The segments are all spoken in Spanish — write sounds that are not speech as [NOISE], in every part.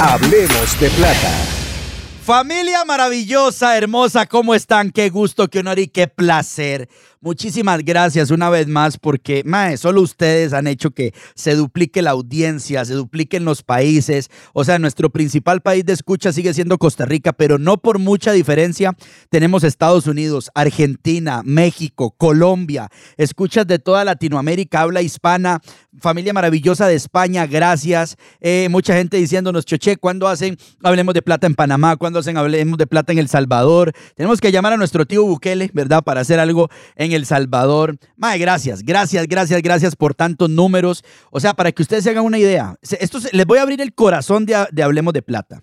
Hablemos de plata. Familia maravillosa, hermosa, ¿cómo están? Qué gusto, qué honor y qué placer Muchísimas gracias una vez más porque, mae, solo ustedes han hecho que se duplique la audiencia, se dupliquen los países. O sea, nuestro principal país de escucha sigue siendo Costa Rica, pero no por mucha diferencia. Tenemos Estados Unidos, Argentina, México, Colombia, escuchas de toda Latinoamérica, habla hispana, familia maravillosa de España, gracias. Eh, mucha gente diciéndonos, Choche, ¿cuándo hacen Hablemos de Plata en Panamá? ¿Cuándo hacen Hablemos de Plata en El Salvador? Tenemos que llamar a nuestro tío Bukele, ¿verdad? Para hacer algo en El Salvador. Mae, gracias, gracias, gracias, gracias por tantos números. O sea, para que ustedes se hagan una idea, esto les voy a abrir el corazón de, Hablemos de Plata.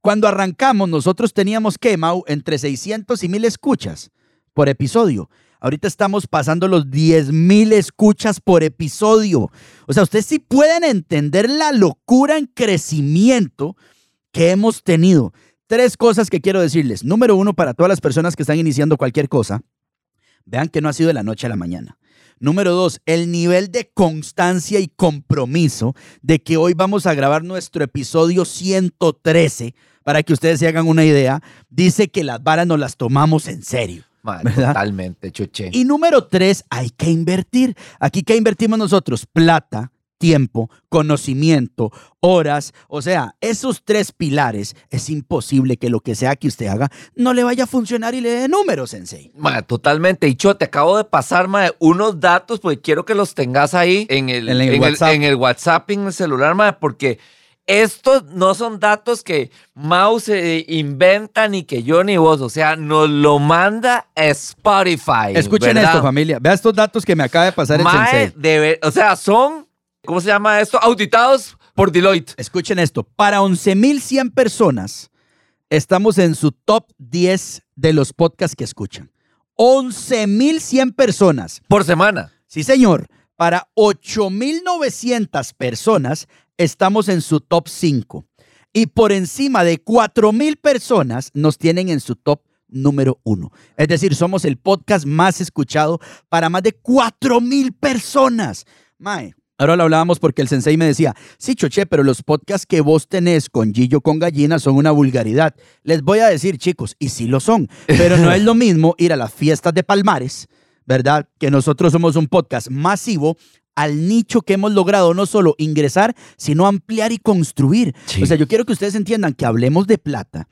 Cuando arrancamos, nosotros teníamos que, entre 600 y 1000 escuchas por episodio. Ahorita estamos pasando los 10 mil escuchas por episodio. O sea, ustedes sí pueden entender la locura en crecimiento que hemos tenido. Tres cosas que quiero decirles. Número uno, para todas las personas que están iniciando cualquier cosa, Vean que no ha sido de la noche a la mañana. Número dos, el nivel de constancia y compromiso de que hoy vamos a grabar nuestro episodio 113, para que ustedes se hagan una idea, dice que las varas nos las tomamos en serio. totalmente, chuche. Y número tres, hay que invertir. Aquí, ¿qué invertimos nosotros? Plata, tiempo, conocimiento, horas. O sea, esos tres pilares es imposible que lo que sea que usted haga no le vaya a funcionar y le dé números, Sensei. Ma, totalmente. Y yo te acabo de pasar ma, unos datos porque quiero que los tengas ahí en el, en el, WhatsApp. en el WhatsApp, en el celular, ma, porque estos no son datos que Mouse inventa ni que yo ni vos, o sea, nos lo manda Spotify. Escuchen esto, familia. Vea estos datos que me acaba de pasar el Sensei. o sea, son ¿cómo se llama esto? Auditados por Deloitte. Escuchen esto, para 11.100 personas estamos en su top 10 de los podcasts que escuchan. 11.100 personas. Por semana. Sí, señor. Para 8.900 personas estamos en su top 5. Y por encima de 4.000 personas nos tienen en su top número 1. Es decir, somos el podcast más escuchado para más de 4.000 personas. Mae, Ahora lo hablábamos porque el sensei me decía, sí, Choche, pero los podcasts que vos tenés con Gillo con Gallina son una vulgaridad. Les voy a decir, chicos, y sí lo son, pero no es lo mismo ir a las fiestas de Palmares, ¿verdad? Que nosotros somos un podcast masivo al nicho que hemos logrado no solo ingresar, sino ampliar y construir. O sea, yo quiero que ustedes entiendan que hablemos de plata,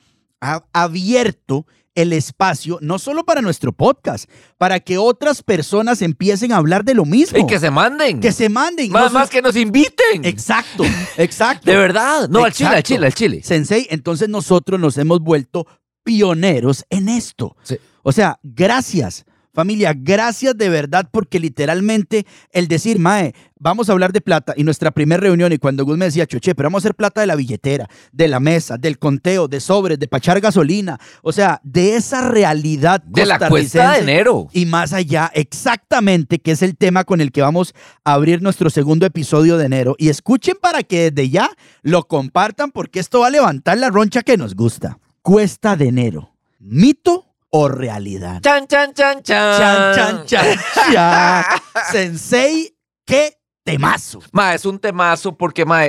abierto el espacio, no solo para nuestro podcast, para que otras personas empiecen a hablar de lo mismo. Y que se manden. Que se manden. Más, más que nos inviten. Exacto, [LAUGHS] exacto. de verdad. No, al Chile, al Chile, al Chile. Sensei, entonces nosotros nos hemos vuelto pioneros en esto. O sea, gracias Familia, gracias de verdad porque literalmente el decir, Mae, vamos a hablar de plata y nuestra primera reunión y cuando Gus me decía, Choche, pero vamos a hacer plata de la billetera, de la mesa, del conteo, de sobres, de pachar gasolina, o sea, de esa realidad de la cuesta de enero y más allá, exactamente, que es el tema con el que vamos a abrir nuestro segundo episodio de enero y escuchen para que desde ya lo compartan porque esto va a levantar la roncha que nos gusta. Cuesta de enero. Mito o realidad. Chan, chan, chan, chan. Chan, chan, chan, [LAUGHS] Sensei, qué temazo. Ma, es un temazo porque, ma,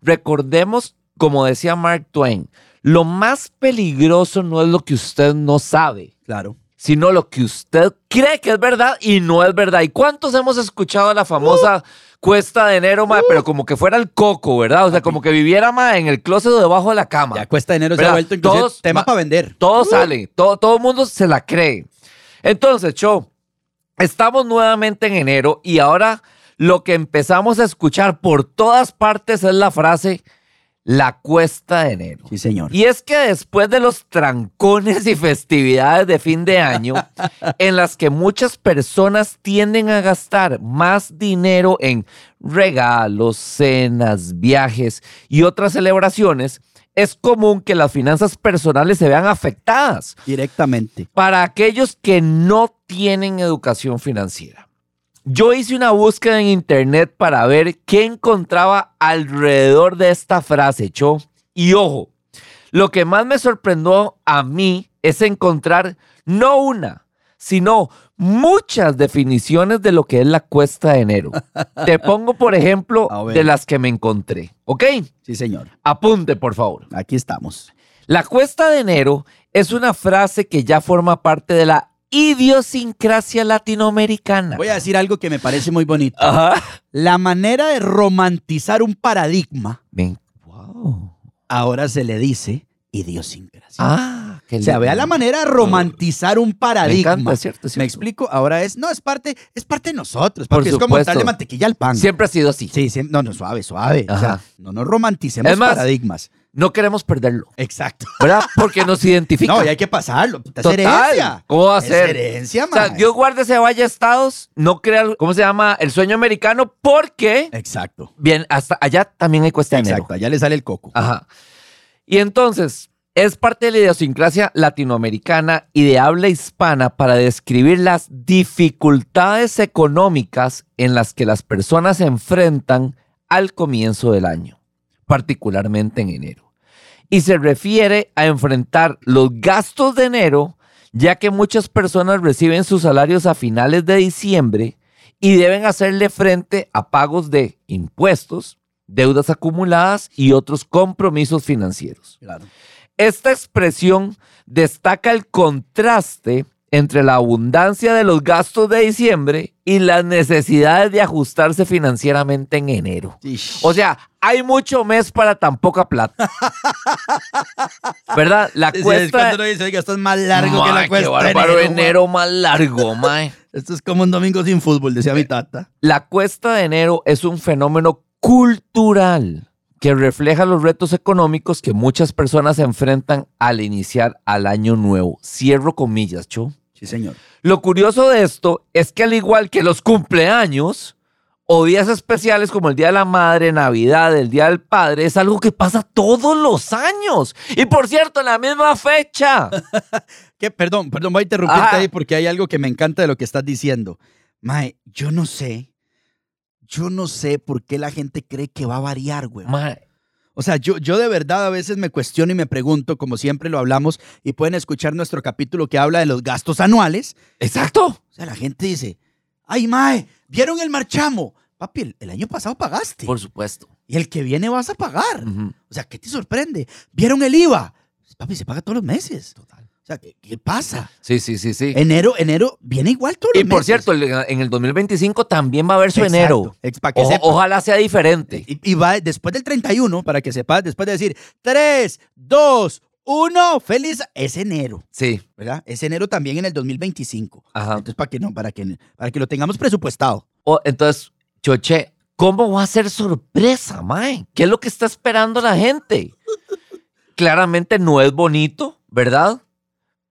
recordemos, como decía Mark Twain, lo más peligroso no es lo que usted no sabe. Claro. sino lo que usted cree que es verdad y no es verdad. ¿Y cuántos hemos escuchado la famosa cuesta de enero, mae, pero como que fuera el coco, ¿verdad? O sea, como que viviera mae, en el closet o debajo de la cama. Ya cuesta de enero se ha vuelto inclusive tema para vender. Todo sale, todo, todo el mundo se la cree. Entonces, Cho, estamos nuevamente en enero y ahora lo que empezamos a escuchar por todas partes es la frase la cuesta de enero. Sí, señor. Y es que después de los trancones y festividades de fin de año, [LAUGHS] en las que muchas personas tienden a gastar más dinero en regalos, cenas, viajes y otras celebraciones, es común que las finanzas personales se vean afectadas. Directamente. Para aquellos que no tienen educación financiera. Yo hice una búsqueda en internet para ver qué encontraba alrededor de esta frase, Cho. Y ojo, lo que más me sorprendió a mí es encontrar no una, sino muchas definiciones de lo que es la cuesta de enero. [LAUGHS] Te pongo, por ejemplo, de las que me encontré. ¿Ok? Sí, señor. Apunte, por favor. Aquí estamos. La cuesta de enero es una frase que ya forma parte de la idiosincrasia latinoamericana. Voy a decir algo que me parece muy bonito. La manera de romantizar un paradigma. wow. Ahora se le dice idiosincrasia. Ah, qué O sea, vea la manera de romantizar un paradigma. Me, ¿cierto, me explico. Ahora es, no, es parte, es parte de nosotros. Porque es como darle mantequilla al pan. Siempre ha sido así. Sí, no, no, suave, suave. O sea, no nos romanticemos paradigmas no queremos perderlo. Exacto. [LAUGHS] ¿Verdad? Porque nos identifica. No, y hay que pasarlo. Es herencia. ¿Cómo va a ser? Es herencia, man. O sea, Dios guarde ese Valle Estados, no crea, ¿cómo se llama? El sueño americano, porque. Exacto. Bien, hasta allá también hay cuesta Exacto, allá le sale el coco. Ajá. Y entonces, es parte de la idiosincrasia latinoamericana y de habla hispana para describir las dificultades económicas en las que las personas se enfrentan al comienzo del año particularmente en enero. Y se refiere a enfrentar los gastos de enero, ya que muchas personas reciben sus salarios a finales de diciembre y deben hacerle frente a pagos de impuestos, deudas acumuladas y otros compromisos financieros. Esta expresión destaca el contraste entre la abundancia de los gastos de diciembre y las necesidades de ajustarse financieramente en enero. O sea, hay mucho mes para tan poca plata. ¿Verdad? La cuesta. cuando dice, oiga, esto es más largo que la cuesta. Qué bárbaro, enero, enero más largo, mae. [LAUGHS] Esto es como un domingo sin fútbol, decía mi tata. La cuesta de enero es un fenómeno cultural que refleja los retos económicos que muchas personas enfrentan al iniciar al año nuevo. Cierro comillas, Cho. Sí, señor. Lo curioso de esto es que al igual que los cumpleaños o días especiales como el Día de la Madre, Navidad, el Día del Padre, es algo que pasa todos los años. Y por cierto, en la misma fecha. [LAUGHS] ¿Qué? Perdón, perdón, voy a interrumpirte ahí porque hay algo que me encanta de lo que estás diciendo. Mae, yo no sé, yo no sé por qué la gente cree que va a variar, güey. Mae, o sea, yo, yo de verdad a veces me cuestiono y me pregunto, como siempre lo hablamos, y pueden escuchar nuestro capítulo que habla de los gastos anuales. Exacto. O sea, la gente dice, ay, Mae, ¿vieron el marchamo? Papi, el, año pasado pagaste. Por supuesto. Y el que viene vas a pagar. O sea, ¿qué te sorprende? ¿Vieron el IVA? Papi, se paga todos los meses. Total. O sea, ¿qué, pasa? Sí, sí, sí, sí. Enero, enero viene igual todo Y por cierto, en el 2025 también va a haber su enero. ojalá sea diferente. Y, va después del 31, para que sepas, después de decir 3, 2, 1, feliz, es enero. Sí. ¿Verdad? Es enero también en el 2025. Ajá. Entonces, para que, no, para que, para que lo tengamos presupuestado. entonces, Choche, ¿cómo va a ser sorpresa, Mae? ¿Qué es lo que está esperando la gente? Claramente no es bonito, ¿verdad?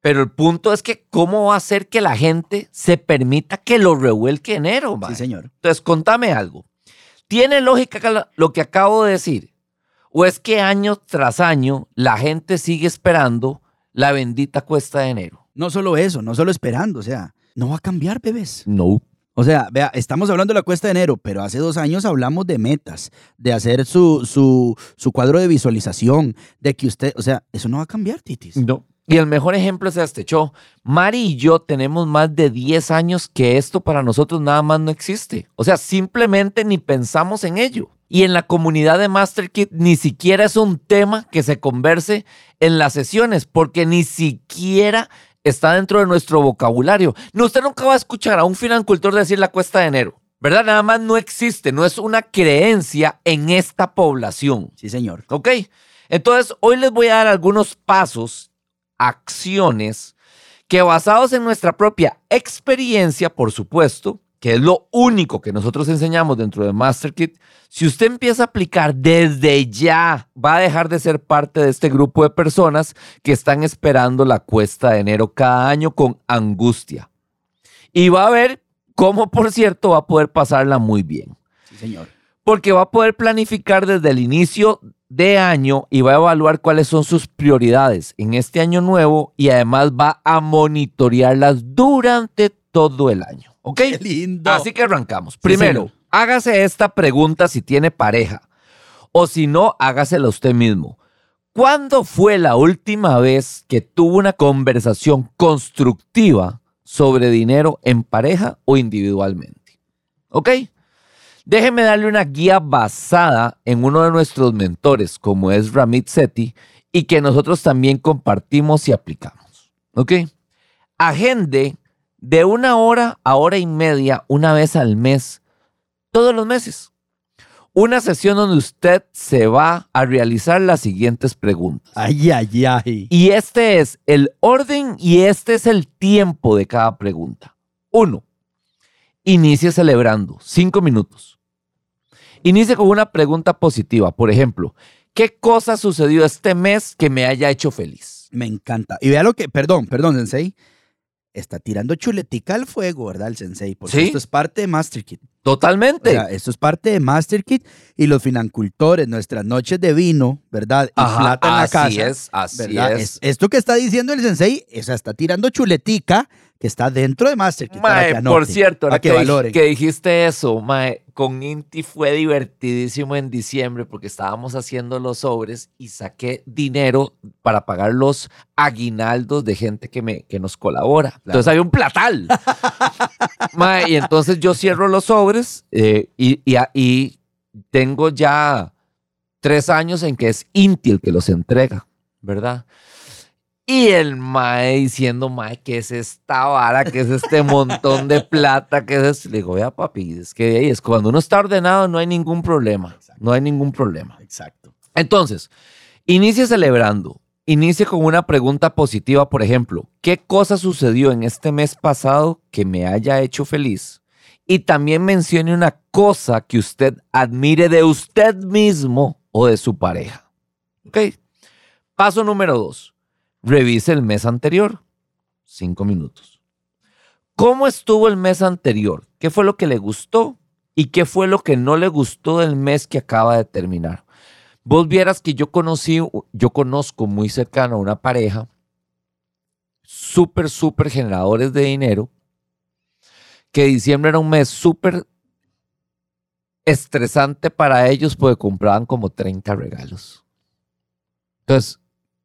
Pero el punto es que, ¿cómo va a hacer que la gente se permita que lo revuelque enero? Sí, señor. Entonces, contame algo. ¿Tiene lógica lo que acabo de decir? ¿O es que año tras año la gente sigue esperando la bendita cuesta de enero? No solo eso, no solo esperando, o sea, no va a cambiar, bebés. No. O sea, vea, estamos hablando de la cuesta de enero, pero hace dos años hablamos de metas, de hacer su, su, su cuadro de visualización, de que usted, o sea, eso no va a cambiar, Titis. No. Y el mejor ejemplo es este, show. Mari y yo tenemos más de 10 años que esto para nosotros nada más no existe. O sea, simplemente ni pensamos en ello. Y en la comunidad de MasterKit ni siquiera es un tema que se converse en las sesiones, porque ni siquiera está dentro de nuestro vocabulario. No, usted nunca va a escuchar a un financultor decir la cuesta de enero. ¿Verdad? Nada más no existe, no es una creencia en esta población. Sí, señor. ¿Ok? Entonces, hoy les voy a dar algunos pasos, acciones, que basados en nuestra propia experiencia, por supuesto, que es lo único que nosotros enseñamos dentro de MasterKit, si usted empieza a aplicar desde ya, va a dejar de ser parte de este grupo de personas que están esperando la cuesta de enero cada año con angustia. Y va a ver cómo, por cierto, va a poder pasarla muy bien. Sí, señor. Porque va a poder planificar desde el inicio de año y va a evaluar cuáles son sus prioridades en este año nuevo y además va a monitorearlas durante todo el año. ¿Ok? Qué lindo. Así que arrancamos. Primero, hágase esta pregunta si tiene pareja. O si no, hágasela usted mismo. ¿Cuándo fue la última vez que tuvo una conversación constructiva sobre dinero en pareja o individualmente? ¿Ok? Déjeme darle una guía basada en uno de nuestros mentores, como es Ramit Sethi, y que nosotros también compartimos y aplicamos. ¿Ok? Agende de una hora a hora y media, una vez al mes, todos los meses. Una sesión donde usted se va a realizar las siguientes preguntas. Ay, ay, ay. Y este es el orden y este es el tiempo de cada pregunta. Uno, inicie celebrando, cinco minutos. Inicie con una pregunta positiva. Por ejemplo, ¿qué cosa sucedió este mes que me haya hecho feliz? Me encanta. Y vea lo que, perdón, perdón, Sensei está tirando chuletica al fuego, ¿verdad? El sensei. Porque esto es parte de MasterKit. Totalmente. esto es parte de MasterKit y los financultores, nuestras noches de vino, ¿verdad? Y plata en la casa. Así es, así es. Esto que está diciendo el sensei, o sea, está tirando chuletica que está dentro de MasterKit. por cierto, ahora que, que, dijiste eso, mae, con Inti fue divertidísimo en diciembre porque estábamos haciendo los sobres y saqué dinero para pagar los aguinaldos de gente que, me, que nos colabora. Entonces había un platal. [LAUGHS] mae, y entonces yo cierro los sobres eh, y, y, y tengo ya tres años en que es Inti el que los entrega, ¿verdad? Y el mae diciendo, mae, ¿qué es esta vara? ¿Qué es este montón de plata? ¿Qué es esto? Le digo, vea, papi, es que ahí es cuando uno está ordenado no hay ningún problema. No hay ningún problema. Exacto. Entonces, inicie celebrando. Inicie con una pregunta positiva, por ejemplo, ¿qué cosa sucedió en este mes pasado que me haya hecho feliz? Y también mencione una cosa que usted admire de usted mismo o de su pareja. ¿Ok? Paso número dos Revise el mes anterior. Cinco minutos. ¿Cómo estuvo el mes anterior? ¿Qué fue lo que le gustó? ¿Y qué fue lo que no le gustó del mes que acaba de terminar? Vos vieras que yo conocí, yo conozco muy cercano a una pareja, súper, súper generadores de dinero, que diciembre era un mes súper estresante para ellos porque compraban como 30 regalos. Entonces,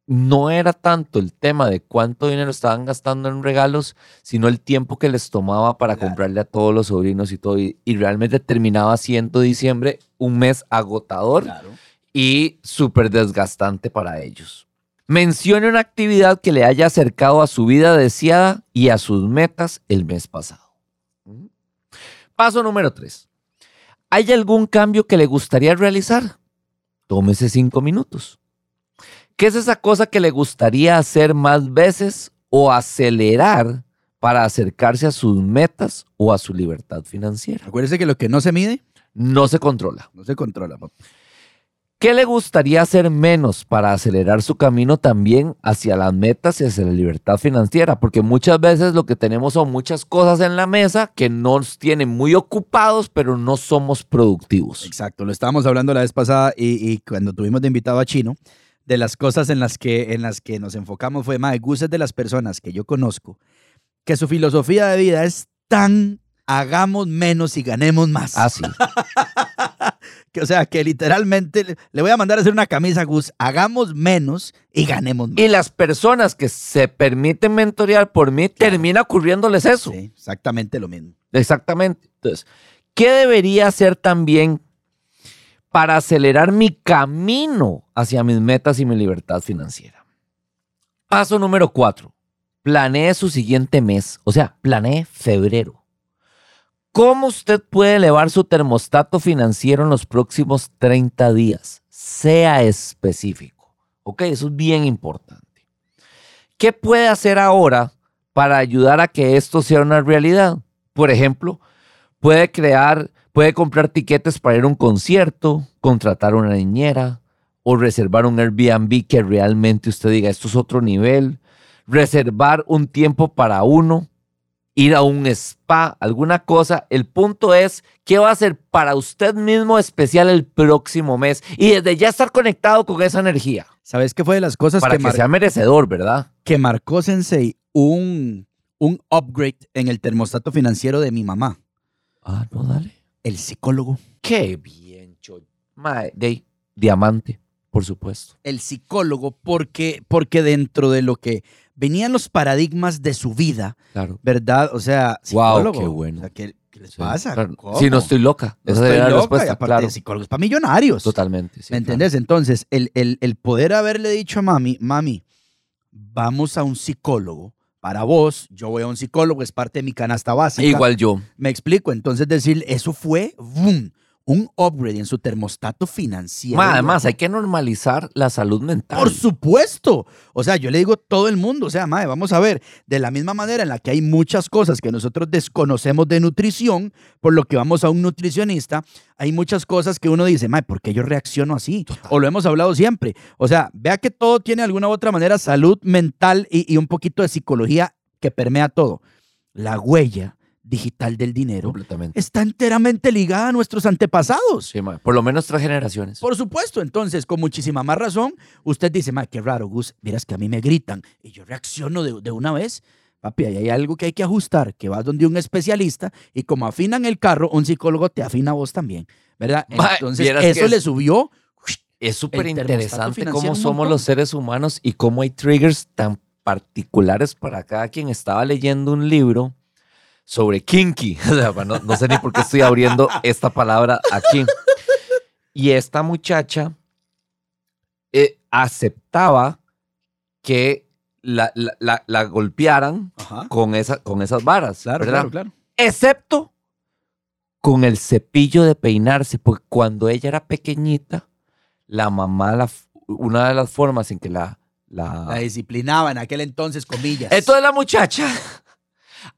no era tanto el tema de cuánto dinero estaban gastando en regalos, sino el tiempo que les tomaba para comprarle a todos los sobrinos y todo. Y, realmente terminaba siendo diciembre un mes agotador y súper desgastante para ellos. Mencione una actividad que le haya acercado a su vida deseada y a sus metas el mes pasado. Paso número tres. ¿Hay algún cambio que le gustaría realizar? Tómese cinco minutos. ¿Qué es esa cosa que le gustaría hacer más veces o acelerar para acercarse a sus metas o a su libertad financiera? Acuérdese que lo que no se mide no se controla. No se controla, papá. ¿Qué le gustaría hacer menos para acelerar su camino también hacia las metas y hacia la libertad financiera? Porque muchas veces lo que tenemos son muchas cosas en la mesa que nos tienen muy ocupados, pero no somos productivos. Exacto, lo estábamos hablando la vez pasada y, y cuando tuvimos de invitado a Chino, de las cosas en las que, en las que nos enfocamos fue, más gustes de las personas que yo conozco, que su filosofía de vida es tan hagamos menos y ganemos más. Así. Ah, [LAUGHS] que, o sea, que literalmente le voy a mandar a hacer una camisa, Gus, hagamos menos y ganemos más. Y las personas que se permiten mentorear por mí, termina ocurriéndoles eso. Sí, exactamente lo mismo. Exactamente. Entonces, ¿qué debería hacer también para acelerar mi camino hacia mis metas y mi libertad financiera. Paso número cuatro. planee su siguiente mes, o sea, planee febrero. ¿Cómo usted puede elevar su termostato financiero en los próximos 30 días? Sea específico. Ok, eso es bien importante. ¿Qué puede hacer ahora para ayudar a que esto sea una realidad? Por ejemplo, puede crear, puede comprar tiquetes para ir a un concierto, contratar una niñera o reservar un Airbnb que realmente usted diga, esto es otro nivel, reservar un tiempo para uno, ir a un spa, alguna cosa. El punto es, ¿qué va a ser para usted mismo especial el próximo mes? Y desde ya estar conectado con esa energía. ¿Sabes qué fue de las cosas para que, sea merecedor, verdad? Que marcó Sensei un, un upgrade en el termostato financiero de mi mamá. Ah, no, dale. El psicólogo. Qué bien, Choy. de diamante, por supuesto. El psicólogo, porque, porque dentro de lo que venían los paradigmas de su vida, claro. ¿verdad? O sea, psicólogo. Wow, qué bueno. ¿qué, les pasa? Si no estoy loca. No Esa estoy la respuesta. aparte claro. de psicólogos para millonarios. Totalmente. ¿Me entendés? Entonces, el, el, el poder haberle dicho a mami, mami, vamos a un psicólogo para vos, yo voy a un psicólogo, es parte de mi canasta básica. Igual yo. Me explico. Entonces, decir, eso fue boom, un upgrade en su termostato financiero. además, hay que normalizar la salud mental. Por supuesto. O sea, yo le digo a todo el mundo, o sea, madre, vamos a ver, de la misma manera en la que hay muchas cosas que nosotros desconocemos de nutrición, por lo que vamos a un nutricionista, hay muchas cosas que uno dice, madre, ¿por qué yo reacciono así? O lo hemos hablado siempre. O sea, vea que todo tiene de alguna u otra manera salud mental y, y un poquito de psicología que permea todo. La huella digital del dinero está enteramente ligada a nuestros antepasados. Sí, por lo menos tres generaciones. Por supuesto, entonces, con muchísima más razón, usted dice, ma, qué raro, Gus, miras que a mí me gritan y yo reacciono de, de una vez. Papi, ahí hay algo que hay que ajustar, que vas donde un especialista y como afinan el carro, un psicólogo te afina a vos también, ¿verdad? Entonces, eso le subió. Es súper interesante cómo somos los seres humanos y cómo hay triggers tan particulares para cada quien. Estaba leyendo un libro sobre kinky. [LAUGHS] no, sé ni por qué estoy abriendo esta palabra aquí. Y esta muchacha eh, aceptaba que la, golpearan con, esa, con esas varas. Claro, claro, claro. Excepto con el cepillo de peinarse, porque cuando ella era pequeñita, la mamá, una de las formas en que la, la... La disciplinaba en aquel entonces, comillas. Entonces la muchacha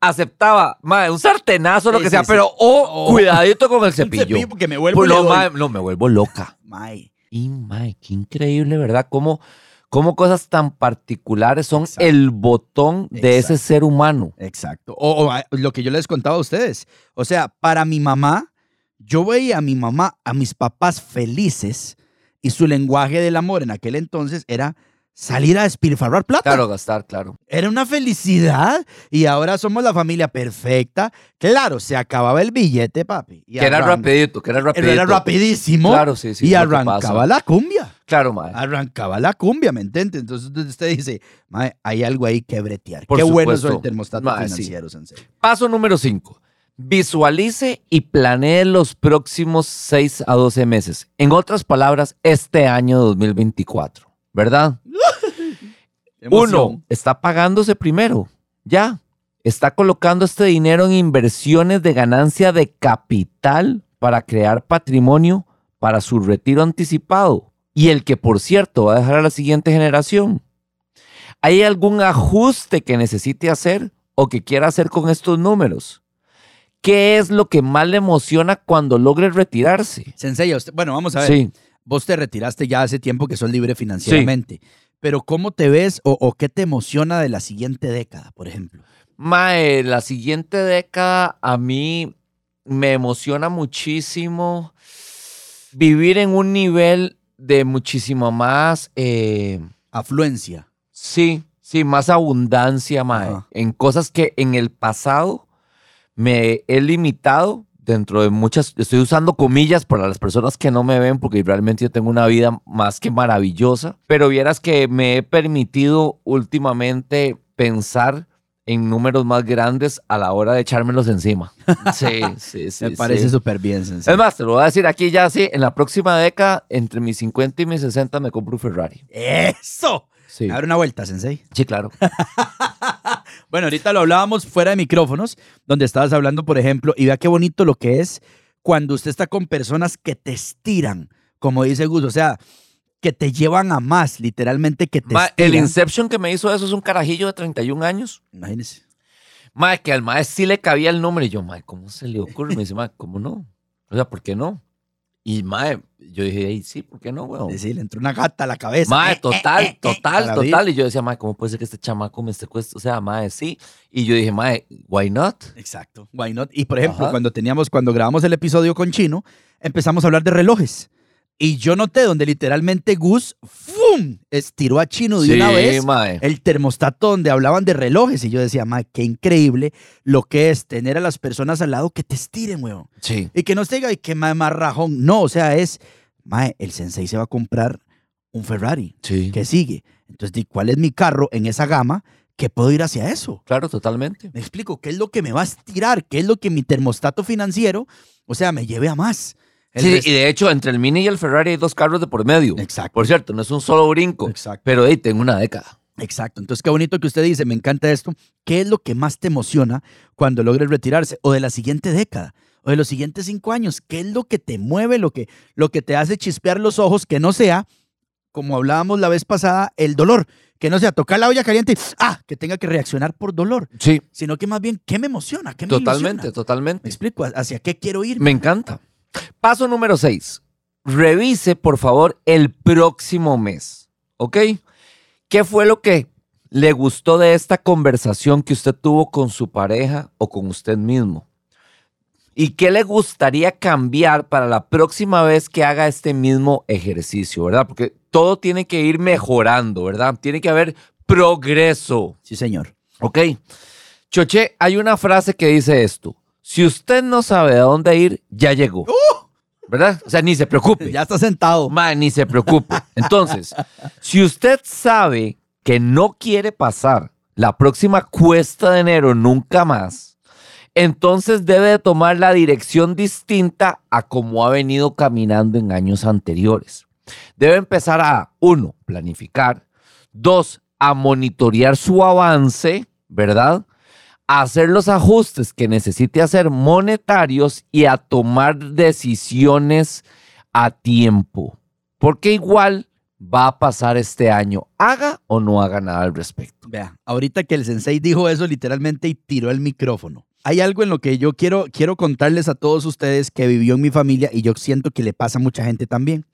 aceptaba, un sartenazo, lo que sea, pero oh, oh, cuidadito con el cepillo. cepillo porque me vuelvo pues no, me vuelvo loca. Y, mae, qué increíble, ¿verdad? Cómo, cómo cosas tan particulares son el botón de ese ser humano. Exacto. O, lo que yo les contaba a ustedes. O sea, para mi mamá, yo veía a mi mamá, a mis papás felices y su lenguaje del amor en aquel entonces era salir a despilfarrar plata. Claro, gastar, claro. Era una felicidad y ahora somos la familia perfecta. Claro, se acababa el billete, papi. que era rapidito, que era rapidito. Era rapidísimo. Claro, sí, sí. Y arrancaba la cumbia. Claro, mae. Arrancaba la cumbia, ¿me entiendes? Entonces usted dice, mae, hay algo ahí que bretear. Qué bueno es el termostato financiero, sensei. Paso número 5. Visualice y planee los próximos 6 a 12 meses. En otras palabras, este año 2024. ¿verdad? Uno, está pagándose primero, ya. Está colocando este dinero en inversiones de ganancia de capital para crear patrimonio para su retiro anticipado y el que, por cierto, va a dejar a la siguiente generación. ¿Hay algún ajuste que necesite hacer o que quiera hacer con estos números? ¿Qué es lo que más le emociona cuando logre retirarse? Sensei, bueno, vamos a ver. Sí vos te retiraste ya hace tiempo que sos libre financieramente. Pero ¿cómo te ves o, qué te emociona de la siguiente década, por ejemplo? Mae, la siguiente década a mí me emociona muchísimo vivir en un nivel de muchísimo más... Eh, Afluencia. Sí, sí, más abundancia, mae. En cosas que en el pasado me he limitado dentro de muchas, estoy usando comillas para las personas que no me ven porque realmente yo tengo una vida más que maravillosa, pero vieras que me he permitido últimamente pensar en números más grandes a la hora de echármelos encima. [LAUGHS] Sí, sí, sí. me parece súper bien. Es más, te lo voy a decir aquí ya, sí, en la próxima década, entre mis 50 y mis 60 me compro un Ferrari. ¡Eso! Sí. A una vuelta, Sensei. Sí, claro. [LAUGHS] Bueno, ahorita lo hablábamos fuera de micrófonos, donde estabas hablando, por ejemplo, y vea qué bonito lo que es cuando usted está con personas que te estiran, como dice Gus, o sea, que te llevan a más, literalmente que te estiran. El Inception que me hizo eso es un carajillo de 31 años. Imagínese. Mae, que al mae sí le cabía el nombre. Y yo, mae, ¿cómo se le ocurre? Me dice, mae, ¿cómo no? O sea, ¿por qué no? Y mae, yo dije, sí, ¿por qué no, weón? Sí, le entró una gata a la cabeza. Mae, eh, total, eh, eh, total, total. Y yo decía, mae, ¿cómo puede ser que este chamaco me secuestre? O sea, mae, sí. Y yo dije, mae, why not? Exacto, why not? Y por ejemplo, cuando teníamos, cuando grabamos el episodio con Chino, empezamos a hablar de relojes. Y yo noté donde literalmente Gus ¡fum! estiró a Chino de una vez el termostato donde hablaban de relojes. Y yo decía, mae, qué increíble lo que es tener a las personas al lado que te estiren, weón. Sí. Y que no te diga, y que mae, más rajón. No, o sea, es, mae, el sensei se va a comprar un Ferrari. Sí. ¿Qué sigue? Entonces, ¿cuál es mi carro en esa gama? que puedo ir hacia eso. Claro, totalmente. Me explico, ¿qué es lo que me va a estirar? ¿Qué es lo que mi termostato financiero, o sea, me lleve a más? Sí, y de hecho, entre el Mini y el Ferrari hay dos carros de por medio. Exacto. Por cierto, no es un solo brinco. Exacto. Pero ahí tengo una década. Exacto. Entonces, qué bonito que usted dice, me encanta esto. ¿Qué es lo que más te emociona cuando logres retirarse? O de la siguiente década, o de los siguientes cinco años. ¿Qué es lo que te mueve, lo que, lo que te hace chispear los ojos, que no sea, como hablábamos la vez pasada, el dolor? Que no sea tocar la olla caliente y, ah, que tenga que reaccionar por dolor. Sí. Sino que más bien, ¿qué me emociona? ¿Qué me Totalmente, totalmente. Me explico, ¿hacia qué quiero ir? Me encanta. Paso número 6. Revise, por favor, el próximo mes. ¿Ok? ¿Qué fue lo que le gustó de esta conversación que usted tuvo con su pareja o con usted mismo? ¿Y qué le gustaría cambiar para la próxima vez que haga este mismo ejercicio, verdad? Porque todo tiene que ir mejorando, ¿verdad? Tiene que haber progreso. Sí, señor. Ok. Choche, hay una frase que dice esto. Si usted no sabe a dónde ir, ya llegó. ¡Uh! ¿Verdad? O sea, ni se preocupe. [LAUGHS] Ya está sentado. ni se preocupe. Entonces, si usted sabe que no quiere pasar la próxima cuesta de enero nunca más, entonces debe de tomar la dirección distinta a como ha venido caminando en años anteriores. Debe empezar a, uno, planificar, dos, a monitorear su avance, ¿verdad? Hacer los ajustes que necesite hacer monetarios y a tomar decisiones a tiempo. Porque igual va a pasar este año, haga o no haga nada al respecto. Vea, ahorita que el sensei dijo eso literalmente y tiró el micrófono. Hay algo en lo que yo quiero, quiero contarles a todos ustedes que vivió en mi familia y yo siento que le pasa a mucha gente también.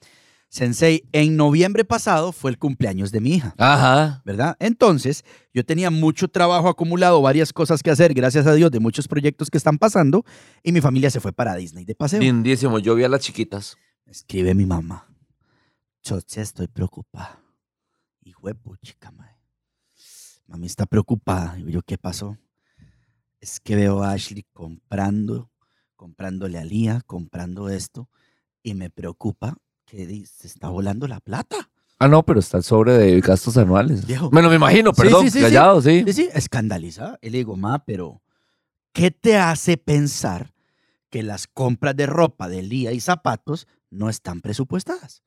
Sensei, en noviembre pasado fue el cumpleaños de mi hija. Ajá. ¿Verdad? Entonces, yo tenía mucho trabajo acumulado, varias cosas que hacer, gracias a Dios, de muchos proyectos que están pasando, y mi familia se fue para Disney de paseo. Lindísimo, yo vi a las chiquitas. Escribe mi mamá. Choche, estoy preocupada. Hijo de puchica, mae. Mami está preocupada. Y yo, ¿qué pasó? Es que veo a Ashley comprando, comprándole a Lía, comprando esto, y me preocupa se está volando la plata. Ah, no, pero está el sobre de gastos anuales. bueno, me imagino, perdón, callado, sí. Sí, sí, escandaliza. Y le digo, ma, pero ¿qué te hace pensar que las compras de ropa de Lía y zapatos no están presupuestadas?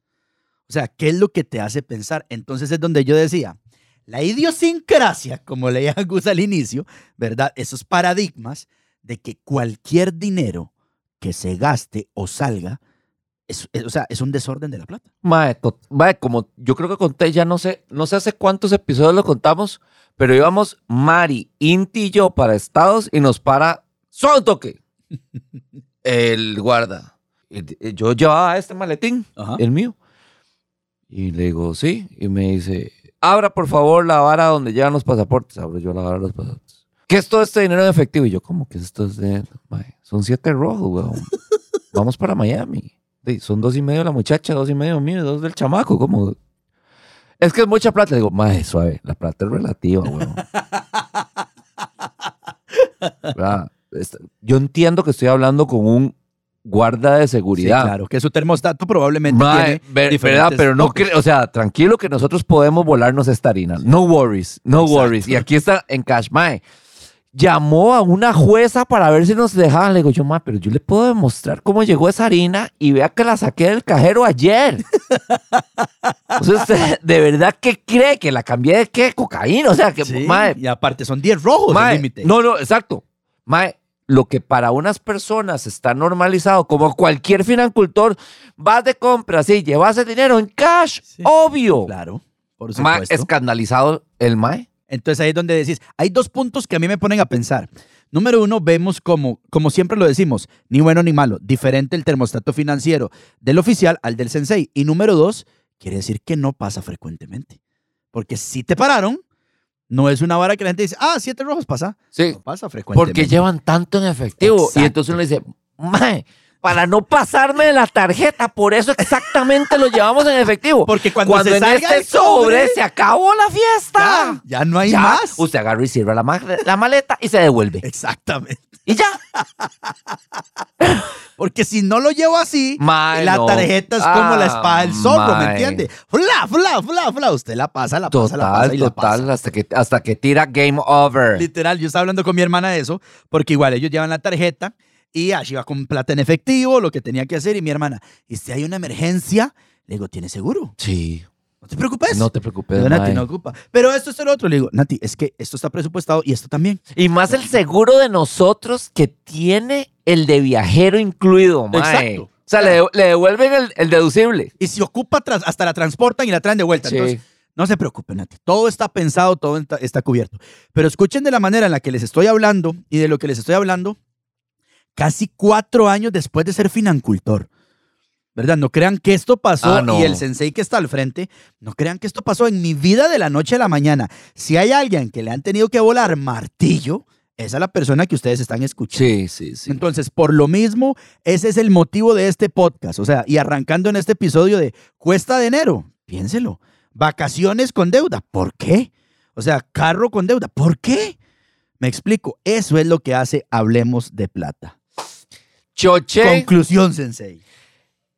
O sea, ¿qué es lo que te hace pensar? Entonces es donde yo decía, la idiosincrasia, como leía [LAUGHS] Gus al inicio, ¿verdad? Esos paradigmas de que cualquier dinero que se gaste o salga es, o sea, es un desorden de la plata. Mae, como yo creo que conté, ya no sé, no sé hace cuántos episodios lo contamos, pero íbamos Mari, Inti y yo para Estados y nos para, solo toque, [LAUGHS] el guarda. Yo llevaba este maletín, el mío. Y le digo, sí, y me dice, abra por favor la vara donde llevan los pasaportes. Abro yo la vara de los pasaportes. ¿Qué es todo este dinero en efectivo? Y yo, ¿cómo que es esto? de... son siete rojos, weón. [LAUGHS] Vamos para Miami son dos y medio la muchacha, dos y medio mío, dos del chamaco, como... Es que es mucha plata. Le digo, más suave, la plata es relativa, weón. [LAUGHS] Yo entiendo que estoy hablando con un guarda de seguridad. claro, que su termostato probablemente tiene verdad, pero no o sea, tranquilo que nosotros podemos volarnos esta harina. No worries, no worries. Y aquí está en Cash Mae. Llamó a una jueza para ver si nos dejaban. Le digo yo, ma, pero yo le puedo demostrar cómo llegó esa harina y vea que la saqué del cajero ayer. [LAUGHS] Entonces, ¿de verdad qué cree? ¿Que la cambié de qué? Cocaína. O sea, que, sí, y aparte son 10 rojos el límite. No, no, exacto. Mae, lo que para unas personas está normalizado, como cualquier financultor, vas de compras sí, llevas el dinero en cash, obvio. Claro, por supuesto. Mae, escandalizado el Mae. Entonces ahí es donde decís, hay dos puntos que a mí me ponen a pensar. Número uno, vemos como, como siempre lo decimos, ni bueno ni malo, diferente el termostato financiero del oficial al del sensei. Y número dos, quiere decir que no pasa frecuentemente. Porque si te pararon, no es una vara que la gente dice, ah, siete rojos pasa. Sí. No pasa frecuentemente. Porque llevan tanto en efectivo. Y entonces uno dice, mae, para no pasarme la tarjeta. Por eso exactamente lo llevamos en efectivo. Porque cuando, se en salga este sobre, se acabó la fiesta. Ya, no hay más. Usted agarra y sirve la, la maleta y se devuelve. Exactamente. Y ya. [LAUGHS] Porque si no lo llevo así, la tarjeta es como la espada del zorro, ¿me entiende? Fla, fla, fla, fla. Usted la pasa, la pasa, la pasa y la pasa. Hasta que, hasta que tira game over. Literal, yo estaba hablando con mi hermana de eso, porque igual ellos llevan la tarjeta y allí va con plata en efectivo, lo que tenía que hacer. Y mi hermana, ¿y si hay una emergencia? Le digo, ¿tiene seguro? Sí. No te preocupes. No te preocupes. Nati, no ocupa. Pero esto es el otro. Le digo, Nati, es que esto está presupuestado y esto también. Y más el seguro de nosotros que tiene el de viajero incluido, mae. Exacto. O sea, le, devuelven el, deducible. Y si ocupa, hasta la transportan y la traen de vuelta. Entonces, no se preocupen, Nati. Todo está pensado, todo está cubierto. Pero escuchen de la manera en la que les estoy hablando y de lo que les estoy hablando casi cuatro años después de ser financultor. ¿Verdad? No crean que esto pasó ah, y el sensei que está al frente, no crean que esto pasó en mi vida de la noche a la mañana. Si hay alguien que le han tenido que volar martillo, esa es la persona que ustedes están escuchando. Sí, sí, sí. Entonces, por lo mismo, ese es el motivo de este podcast. O sea, y arrancando en este episodio de cuesta de enero, piénselo. Vacaciones con deuda, ¿por qué? O sea, carro con deuda, ¿por qué? Me explico, eso es lo que hace Hablemos de Plata. Choche. Conclusión, Sensei.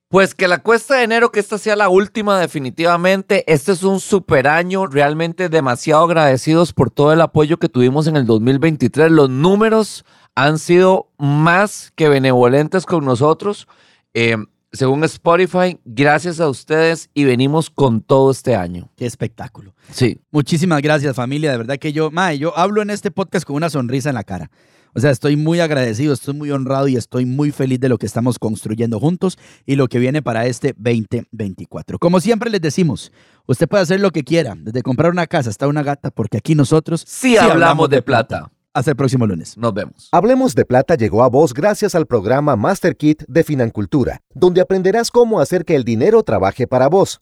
Pues que la cuesta de enero, que esta sea la última definitivamente. Este es un super año, realmente demasiado agradecidos por todo el apoyo que tuvimos en el 2023. Los números han sido más que benevolentes con nosotros. Eh, según Spotify, gracias a ustedes y venimos con todo este año. Qué espectáculo. Sí. Muchísimas gracias familia, de verdad que yo, mae, yo hablo en este podcast con una sonrisa en la cara. O sea, estoy muy agradecido, estoy muy honrado y estoy muy feliz de lo que estamos construyendo juntos y lo que viene para este 2024. Como siempre les decimos, usted puede hacer lo que quiera, desde comprar una casa hasta una gata, porque aquí nosotros sí, hablamos, de, plata. Hasta el próximo lunes. Nos vemos. Hablemos de Plata llegó a vos gracias al programa Master Kit de Financultura, donde aprenderás cómo hacer que el dinero trabaje para vos.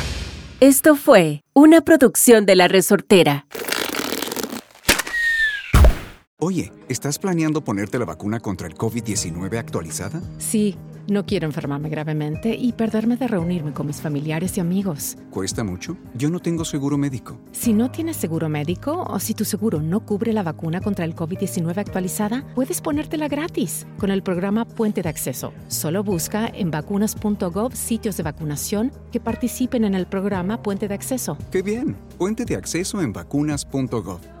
Esto fue una producción de La Resortera. Oye, ¿estás planeando ponerte la vacuna contra el COVID-19 actualizada? Sí, no quiero enfermarme gravemente y perderme de reunirme con mis familiares y amigos. ¿Cuesta mucho? Yo no tengo seguro médico. Si no tienes seguro médico o si tu seguro no cubre la vacuna contra el COVID-19 actualizada, puedes ponértela gratis con el programa Puente de Acceso. Solo busca en vacunas.gov sitios de vacunación que participen en el programa Puente de Acceso. ¡Qué bien! Puente de Acceso en vacunas.gov.